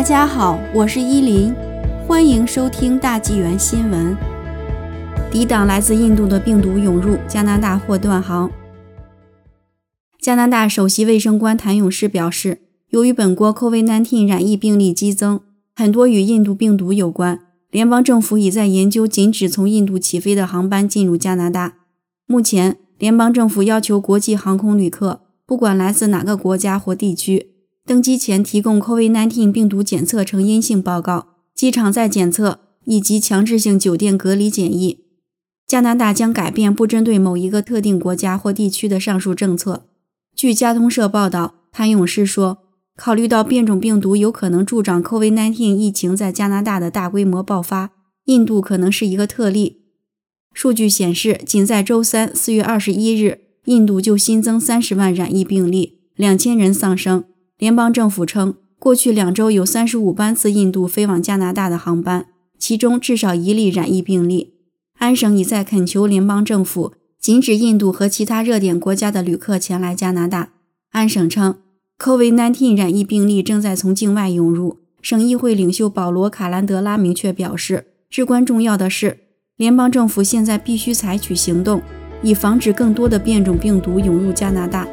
大家好，我是依林，欢迎收听大纪元新闻。抵挡来自印度的病毒涌入，加拿大或断航。加拿大首席卫生官谭勇士表示，由于本国 COVID-19 染疫病例激增，很多与印度病毒有关，联邦政府已在研究禁止从印度起飞的航班进入加拿大。目前，联邦政府要求国际航空旅客，不管来自哪个国家或地区，登机前提供 COVID-19 病毒检测呈阴性报告、机场再检测以及强制性酒店隔离检疫。加拿大将改变不针对某一个特定国家或地区的上述政策。据加通社报道，谭勇士说：“考虑到变种病毒有可能助长 COVID-19 疫情在加拿大的大规模爆发，印度可能是一个特例。”数据显示，仅在周三（四月二十一日），印度就新增三十万染疫病例，两千人丧生。联邦政府称，过去两周有三十五班次印度飞往加拿大的航班，其中至少一例染疫病例。安省已在恳求联邦政府禁止印度和其他热点国家的旅客前来加拿大。安省称，COVID-19 染疫病例正在从境外涌入。省议会领袖保罗·卡兰德拉明确表示，至关重要的是，联邦政府现在必须采取行动，以防止更多的变种病毒涌入加拿大。